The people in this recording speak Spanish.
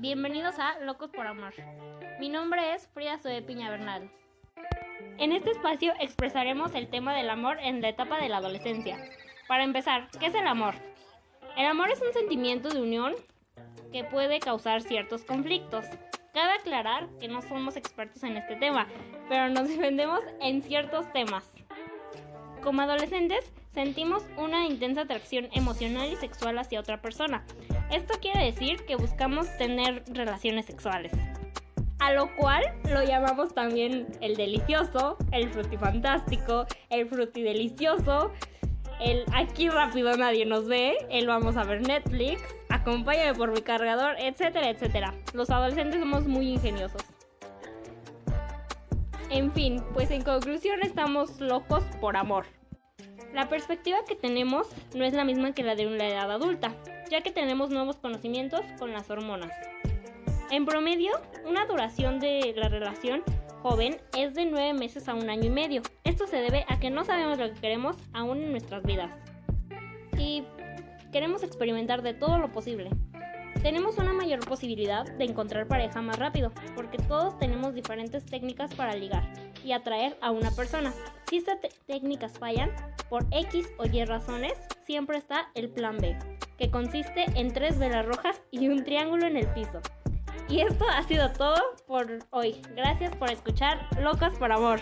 Bienvenidos a Locos por Amor. Mi nombre es Frida Zoe Piña Bernal. En este espacio expresaremos el tema del amor en la etapa de la adolescencia. Para empezar, ¿qué es el amor? El amor es un sentimiento de unión que puede causar ciertos conflictos. Cabe aclarar que no somos expertos en este tema, pero nos defendemos en ciertos temas. Como adolescentes, sentimos una intensa atracción emocional y sexual hacia otra persona. Esto quiere decir que buscamos tener relaciones sexuales. A lo cual lo llamamos también el delicioso, el frutifantástico, el frutidelicioso, el aquí rápido nadie nos ve, el vamos a ver Netflix, acompáñame por mi cargador, etcétera, etcétera. Los adolescentes somos muy ingeniosos. En fin, pues en conclusión estamos locos por amor. La perspectiva que tenemos no es la misma que la de una edad adulta, ya que tenemos nuevos conocimientos con las hormonas. En promedio, una duración de la relación joven es de 9 meses a un año y medio. Esto se debe a que no sabemos lo que queremos aún en nuestras vidas. Y queremos experimentar de todo lo posible. Tenemos una mayor posibilidad de encontrar pareja más rápido, porque todos tenemos diferentes técnicas para ligar y atraer a una persona. Si estas técnicas fallan, por X o Y razones, siempre está el plan B, que consiste en tres velas rojas y un triángulo en el piso. Y esto ha sido todo por hoy. Gracias por escuchar Locas por Amor.